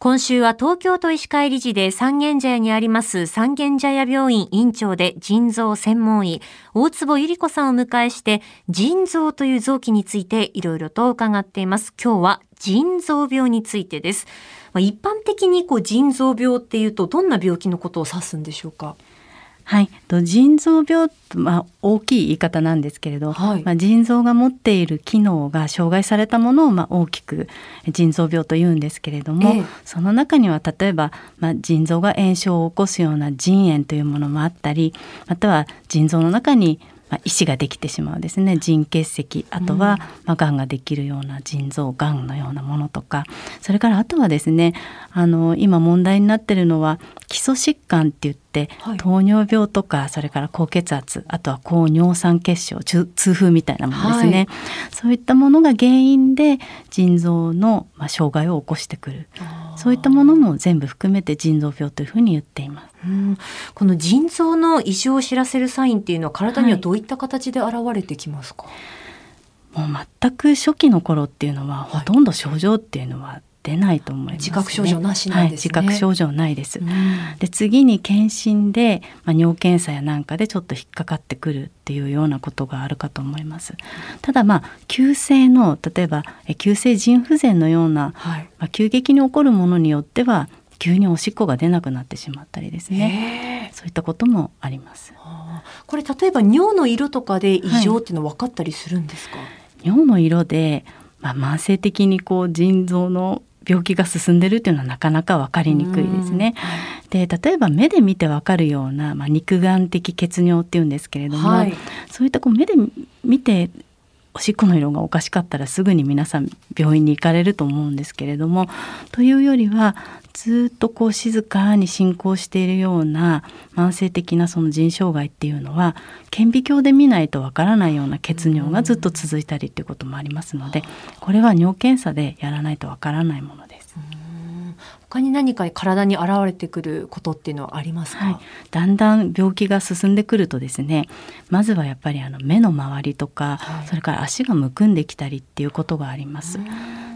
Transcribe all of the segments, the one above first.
今週は東京都医師会理事で三軒茶屋にあります三軒茶屋病院院長で腎臓専門医、大坪ゆり子さんを迎えして、腎臓という臓器についていろいろと伺っています。今日は腎臓病についてです。一般的にこう腎臓病っていうとどんな病気のことを指すんでしょうか？はい、腎臓病、まあ、大きい言い方なんですけれど、はい、まあ、腎臓が持っている機能が障害されたものをまあ大きく腎臓病と言うんですけれども、ええ、その中には例えば、まあ、腎臓が炎症を起こすような腎炎というものもあったりまたは腎臓の中にまあ、石ができてしまうですね。腎結石あとは、まあ、がんができるような腎臓がんのようなものとか。それからあとはですねあの今問題になってるのは基礎疾患って言って、はい、糖尿病とかそれから高血圧あとは高尿酸血症痛風みたいなものですね、はい、そういったものが原因で腎臓の、まあ、障害を起こしてくる。そういったものも全部含めて腎臓病というふうに言っています。うん、この腎臓の異常を知らせるサインっていうのは体にはどういった形で現れてきますか、はい、もう全く初期の頃っていうのは、ほとんど症状っていうのは出ないと思います、ね、自覚症状なしなんです、ね。はい、自覚症状ないです。うん、で次に検診で、まあ、尿検査やなんかでちょっと引っかかってくるっていうようなことがあるかと思います。ただまあ急性の例えば急性腎不全のような、はい、まあ、急激に起こるものによっては急におしっこが出なくなってしまったりですね。そういったこともあります。これ例えば尿の色とかで異常っていうのは分かったりするんですか、はい、尿の色でまあ、慢性的にこう腎臓の病気が進んでるっていうのはなかなか分かりにくいですね。で例えば目で見て分かるような、まあ、肉眼的血尿っていうんですけれども、はい、そういったこう目で見ておしっこの色がおかしかったらすぐに皆さん病院に行かれると思うんですけれどもというよりはずっとこう静かに進行しているような慢性的なその腎障害っていうのは顕微鏡で見ないとわからないような血尿がずっと続いたりっていうこともありますのでこれは尿検査でやらないとわからないもの。他に何か体に現れてくることっていうのはありますか、はい、だんだん病気が進んでくるとですねまずはやっぱりあの目の周りとか、はい、それから足がむくんできたりっていうことがあります。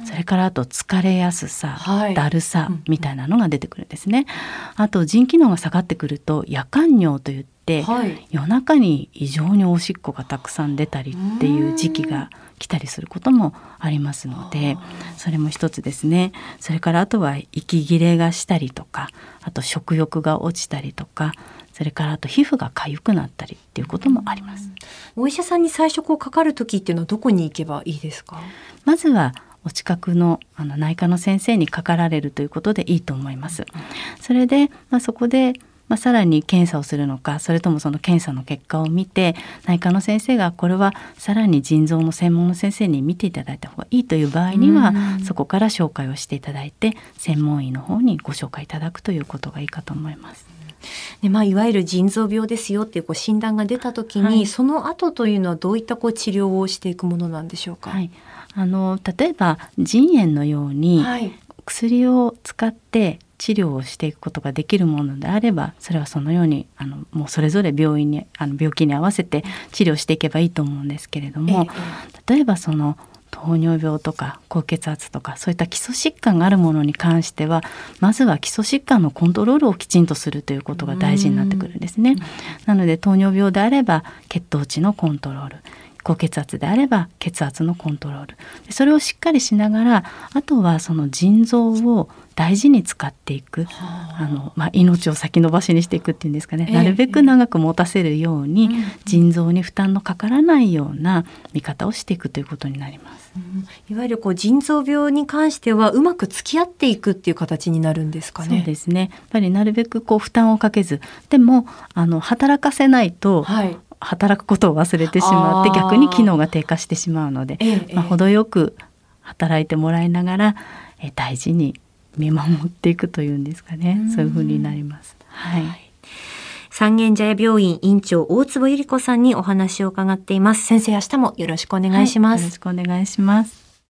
それからあと疲れやすさ、はい、だるさみたいなのが出てくるんですね。あと腎機能が下がってくると夜間尿といって、はい、夜中に異常におしっこがたくさん出たりっていう時期が来たりすることもありますのでそれも一つですね。それからあとは息切れがしたりとかあと食欲が落ちたりとかそれからあと皮膚が痒くなったりっていうこともあります。お医者さんに最初こうかかる時っていうのはどこに行けばいいですか？まずはお近くのあの内科の先生にかかられるということでいいと思います。それで、まあ、そこでまあ、さらに検査をするのかそれともその検査の結果を見て内科の先生がこれはさらに腎臓の専門の先生に見ていただいた方がいいという場合にはそこから紹介をしていただいて専門医の方にご紹介いただくということがいいかと思います。でまあ、いわゆる腎臓病ですよっていうこう診断が出た時に、はい、その後というのはどういったこう治療をしていくものなんでしょうか、はい、あの例えば腎炎のように、薬を使って治療をしていくことができるものであればそれはそのようにあのもうそれぞれ病院にあの病気に合わせて治療していけばいいと思うんですけれども、例えばその糖尿病とか高血圧とかそういった基礎疾患があるものに関してはまずは基礎疾患のコントロールをきちんとするということが大事になってくるんですね。なので糖尿病であれば血糖値のコントロール高血圧であれば血圧のコントロール。それをしっかりしながらあとはその腎臓を大事に使っていく、あ。のまあ、命を先延ばしにしていくっていうんですかね、なるべく長く持たせるように、腎臓に負担のかからないような見方をしていくということになります。いわゆるこう腎臓病に関してはうまく付き合っていくっていう形になるんですかね。そうですね。やっぱりなるべくこう負担をかけず、でもあの働かせないと、はい、働くことを忘れてしまって逆に機能が低下してしまうので、ええ、まあ、程よく働いてもらいながら、え大事に見守っていくというんですかね。そういうふうになります。はい、三軒茶屋病院院長大坪百合子さんにお話を伺っています。先生明日もよろしくお願いします、はい、よろしくお願いします